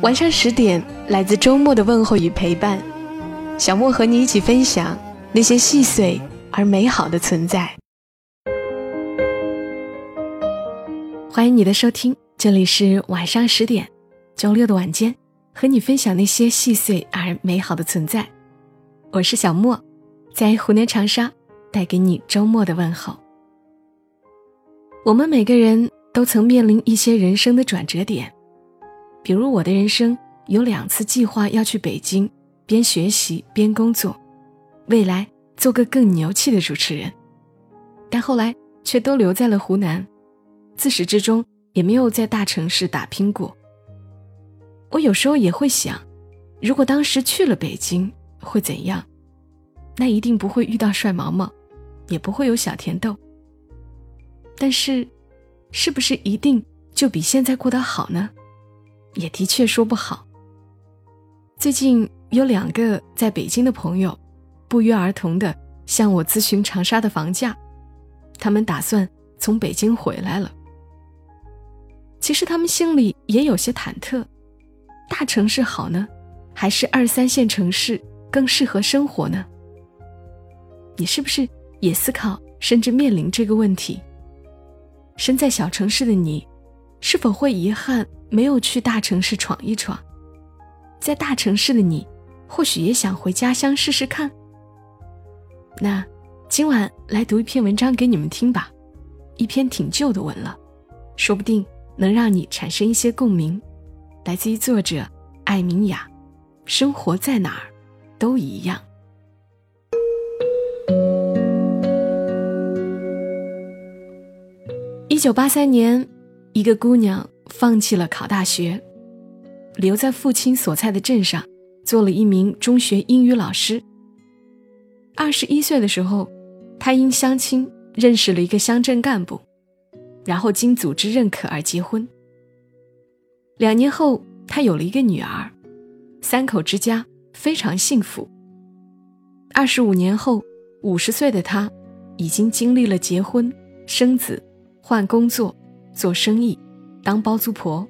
晚上十点，来自周末的问候与陪伴，小莫和你一起分享那些细碎而美好的存在。欢迎你的收听，这里是晚上十点，周六的晚间，和你分享那些细碎而美好的存在。我是小莫，在湖南长沙带给你周末的问候。我们每个人都曾面临一些人生的转折点。比如我的人生有两次计划要去北京，边学习边工作，未来做个更牛气的主持人，但后来却都留在了湖南，自始至终也没有在大城市打拼过。我有时候也会想，如果当时去了北京会怎样？那一定不会遇到帅毛毛，也不会有小甜豆。但是，是不是一定就比现在过得好呢？也的确说不好。最近有两个在北京的朋友，不约而同的向我咨询长沙的房价，他们打算从北京回来了。其实他们心里也有些忐忑，大城市好呢，还是二三线城市更适合生活呢？你是不是也思考甚至面临这个问题？身在小城市的你，是否会遗憾？没有去大城市闯一闯，在大城市的你，或许也想回家乡试试看。那今晚来读一篇文章给你们听吧，一篇挺旧的文了，说不定能让你产生一些共鸣。来自于作者艾明雅，生活在哪儿都一样。一九八三年，一个姑娘。放弃了考大学，留在父亲所在的镇上，做了一名中学英语老师。二十一岁的时候，他因相亲认识了一个乡镇干部，然后经组织认可而结婚。两年后，他有了一个女儿，三口之家非常幸福。二十五年后，五十岁的他，已经经历了结婚、生子、换工作、做生意。当包租婆，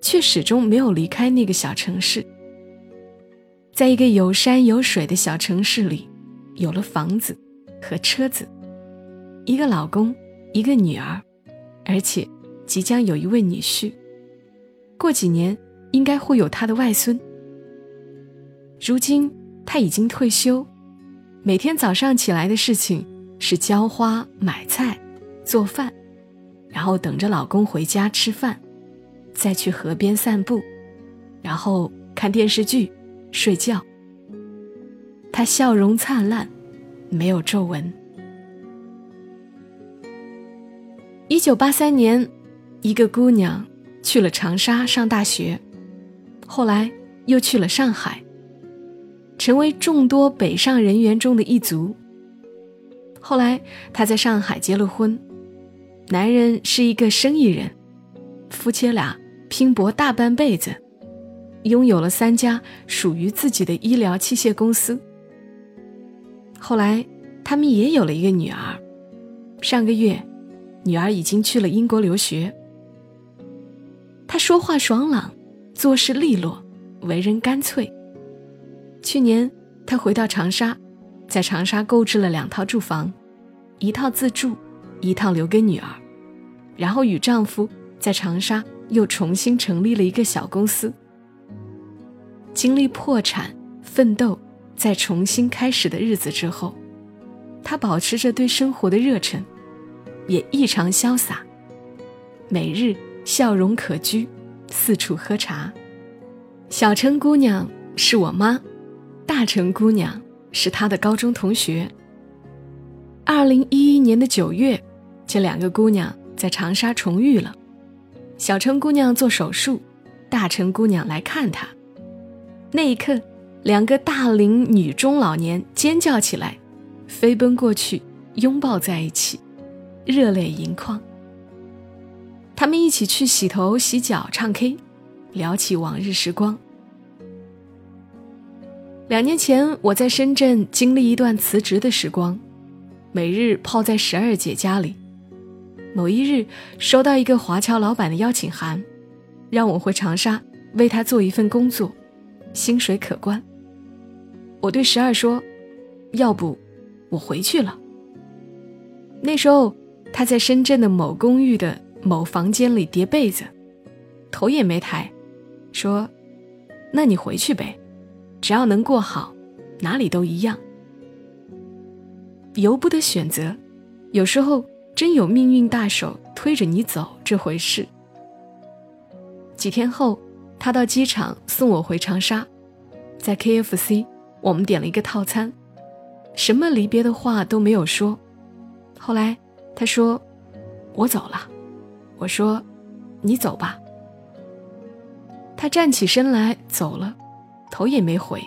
却始终没有离开那个小城市。在一个有山有水的小城市里，有了房子和车子，一个老公，一个女儿，而且即将有一位女婿。过几年应该会有他的外孙。如今他已经退休，每天早上起来的事情是浇花、买菜、做饭。然后等着老公回家吃饭，再去河边散步，然后看电视剧、睡觉。她笑容灿烂，没有皱纹。一九八三年，一个姑娘去了长沙上大学，后来又去了上海，成为众多北上人员中的一族。后来她在上海结了婚。男人是一个生意人，夫妻俩拼搏大半辈子，拥有了三家属于自己的医疗器械公司。后来，他们也有了一个女儿。上个月，女儿已经去了英国留学。他说话爽朗，做事利落，为人干脆。去年，他回到长沙，在长沙购置了两套住房，一套自住。一套留给女儿，然后与丈夫在长沙又重新成立了一个小公司。经历破产、奋斗、再重新开始的日子之后，她保持着对生活的热忱，也异常潇洒，每日笑容可掬，四处喝茶。小城姑娘是我妈，大城姑娘是她的高中同学。二零一一年的九月。这两个姑娘在长沙重遇了。小城姑娘做手术，大城姑娘来看他。那一刻，两个大龄女中老年尖叫起来，飞奔过去，拥抱在一起，热泪盈眶。他们一起去洗头、洗脚、唱 K，聊起往日时光。两年前，我在深圳经历一段辞职的时光，每日泡在十二姐家里。某一日，收到一个华侨老板的邀请函，让我回长沙为他做一份工作，薪水可观。我对十二说：“要不，我回去了。”那时候，他在深圳的某公寓的某房间里叠被子，头也没抬，说：“那你回去呗，只要能过好，哪里都一样。”由不得选择，有时候。真有命运大手推着你走这回事。几天后，他到机场送我回长沙，在 KFC，我们点了一个套餐，什么离别的话都没有说。后来他说：“我走了。”我说：“你走吧。”他站起身来走了，头也没回，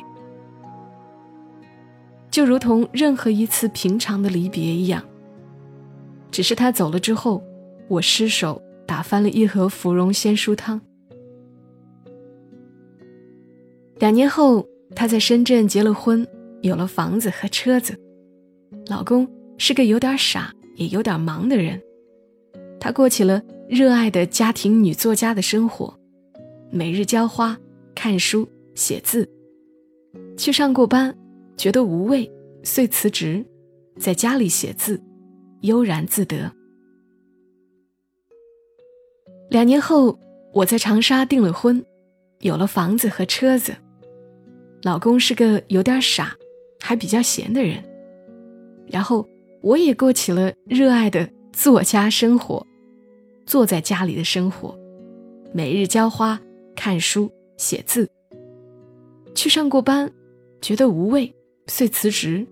就如同任何一次平常的离别一样。只是他走了之后，我失手打翻了一盒芙蓉鲜蔬汤。两年后，他在深圳结了婚，有了房子和车子，老公是个有点傻也有点忙的人。他过起了热爱的家庭女作家的生活，每日浇花、看书、写字。去上过班，觉得无味，遂辞职，在家里写字。悠然自得。两年后，我在长沙订了婚，有了房子和车子。老公是个有点傻，还比较闲的人。然后，我也过起了热爱的作家生活，坐在家里的生活，每日浇花、看书、写字。去上过班，觉得无味，遂辞职，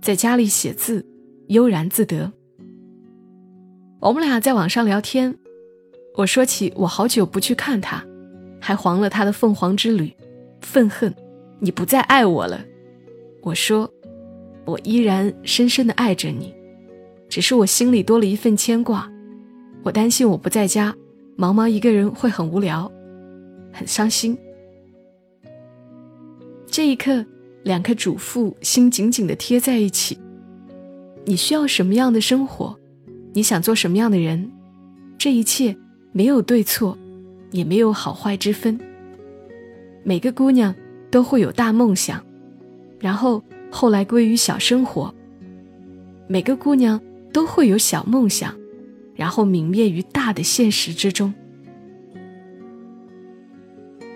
在家里写字。悠然自得。我们俩在网上聊天，我说起我好久不去看他，还黄了他的凤凰之旅，愤恨你不再爱我了。我说，我依然深深的爱着你，只是我心里多了一份牵挂。我担心我不在家，毛毛一个人会很无聊，很伤心。这一刻，两颗主妇心紧紧的贴在一起。你需要什么样的生活？你想做什么样的人？这一切没有对错，也没有好坏之分。每个姑娘都会有大梦想，然后后来归于小生活。每个姑娘都会有小梦想，然后泯灭于大的现实之中。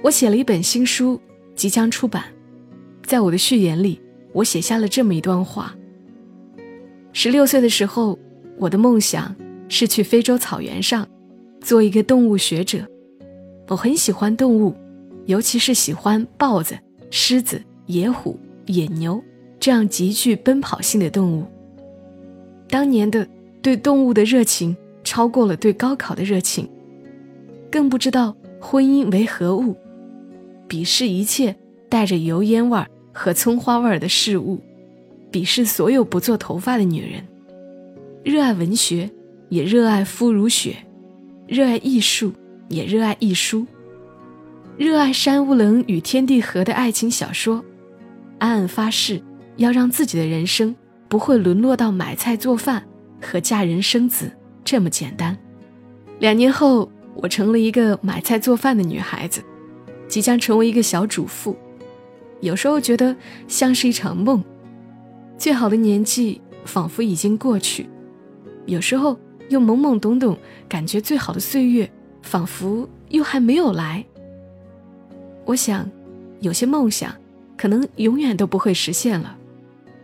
我写了一本新书，即将出版，在我的序言里，我写下了这么一段话。十六岁的时候，我的梦想是去非洲草原上做一个动物学者。我很喜欢动物，尤其是喜欢豹子、狮子、野虎、野牛这样极具奔跑性的动物。当年的对动物的热情超过了对高考的热情，更不知道婚姻为何物，鄙视一切带着油烟味儿和葱花味儿的事物。鄙视所有不做头发的女人，热爱文学，也热爱肤如雪；热爱艺术，也热爱艺书；热爱山无棱与天地合的爱情小说。暗暗发誓，要让自己的人生不会沦落到买菜做饭和嫁人生子这么简单。两年后，我成了一个买菜做饭的女孩子，即将成为一个小主妇。有时候觉得像是一场梦。最好的年纪仿佛已经过去，有时候又懵懵懂懂，感觉最好的岁月仿佛又还没有来。我想，有些梦想可能永远都不会实现了，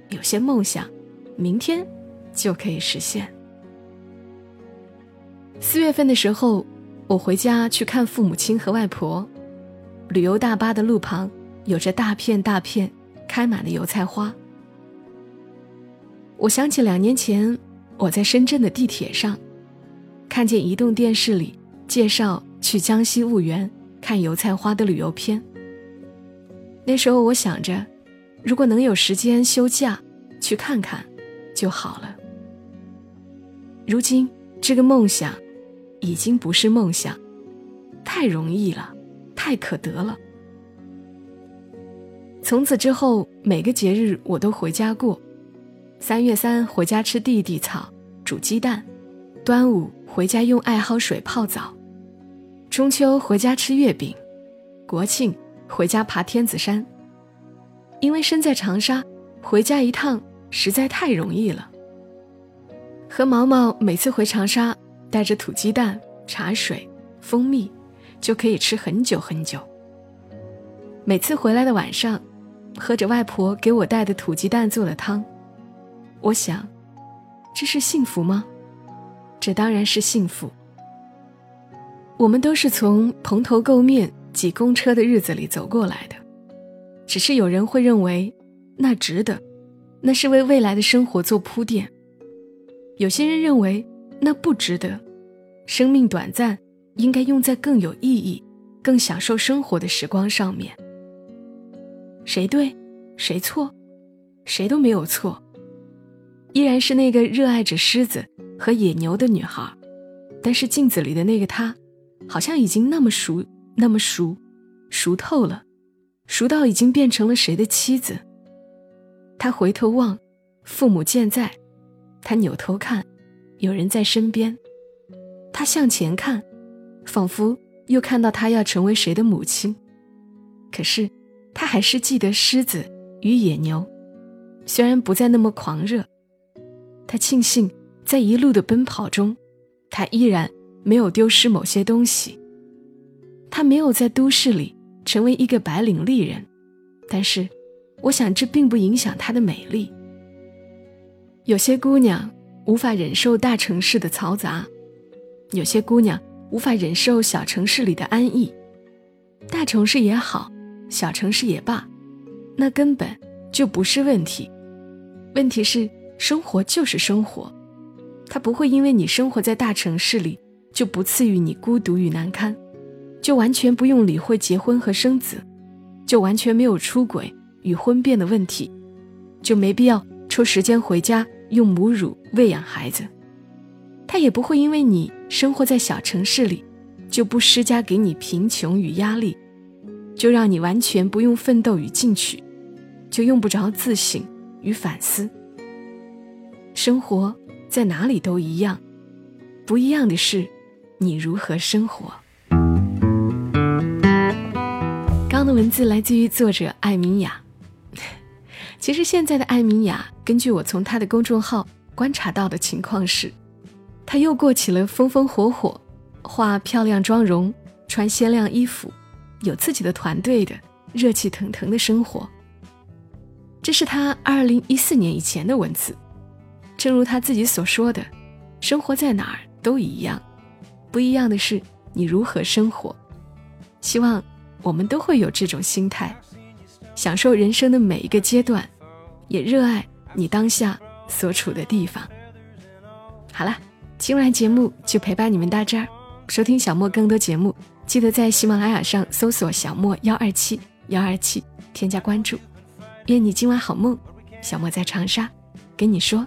有些梦想明天就可以实现。四月份的时候，我回家去看父母亲和外婆，旅游大巴的路旁有着大片大片开满了油菜花。我想起两年前，我在深圳的地铁上，看见移动电视里介绍去江西婺源看油菜花的旅游片。那时候我想着，如果能有时间休假去看看，就好了。如今这个梦想，已经不是梦想，太容易了，太可得了。从此之后，每个节日我都回家过。三月三回家吃地地草，煮鸡蛋；端午回家用艾蒿水泡澡；中秋回家吃月饼；国庆回家爬天子山。因为身在长沙，回家一趟实在太容易了。和毛毛每次回长沙，带着土鸡蛋、茶水、蜂蜜，就可以吃很久很久。每次回来的晚上。喝着外婆给我带的土鸡蛋做的汤，我想，这是幸福吗？这当然是幸福。我们都是从蓬头垢面挤公车的日子里走过来的，只是有人会认为那值得，那是为未来的生活做铺垫；有些人认为那不值得，生命短暂，应该用在更有意义、更享受生活的时光上面。谁对，谁错，谁都没有错。依然是那个热爱着狮子和野牛的女孩，但是镜子里的那个她，好像已经那么熟，那么熟，熟透了，熟到已经变成了谁的妻子。她回头望，父母健在；她扭头看，有人在身边。她向前看，仿佛又看到她要成为谁的母亲。可是。他还是记得狮子与野牛，虽然不再那么狂热，他庆幸在一路的奔跑中，他依然没有丢失某些东西。他没有在都市里成为一个白领丽人，但是，我想这并不影响她的美丽。有些姑娘无法忍受大城市的嘈杂，有些姑娘无法忍受小城市里的安逸，大城市也好。小城市也罢，那根本就不是问题。问题是，生活就是生活，它不会因为你生活在大城市里就不赐予你孤独与难堪，就完全不用理会结婚和生子，就完全没有出轨与婚变的问题，就没必要抽时间回家用母乳喂养孩子。它也不会因为你生活在小城市里，就不施加给你贫穷与压力。就让你完全不用奋斗与进取，就用不着自省与反思。生活在哪里都一样，不一样的是你如何生活。刚的文字来自于作者艾明雅。其实现在的艾明雅，根据我从她的公众号观察到的情况是，她又过起了风风火火、化漂亮妆容、穿鲜亮衣服。有自己的团队的热气腾腾的生活。这是他二零一四年以前的文字。正如他自己所说的，生活在哪儿都一样，不一样的是你如何生活。希望我们都会有这种心态，享受人生的每一个阶段，也热爱你当下所处的地方。好了，今晚节目就陪伴你们到这儿。收听小莫更多节目。记得在喜马拉雅上搜索“小莫幺二七幺二七”，添加关注。愿你今晚好梦，小莫在长沙跟你说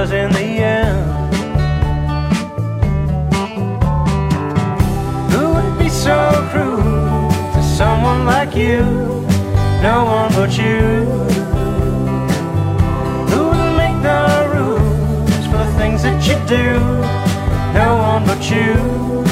cause in the end, who would be so cruel to someone like you? No one but you. Who would make the rules for the things that you do? No one but you. “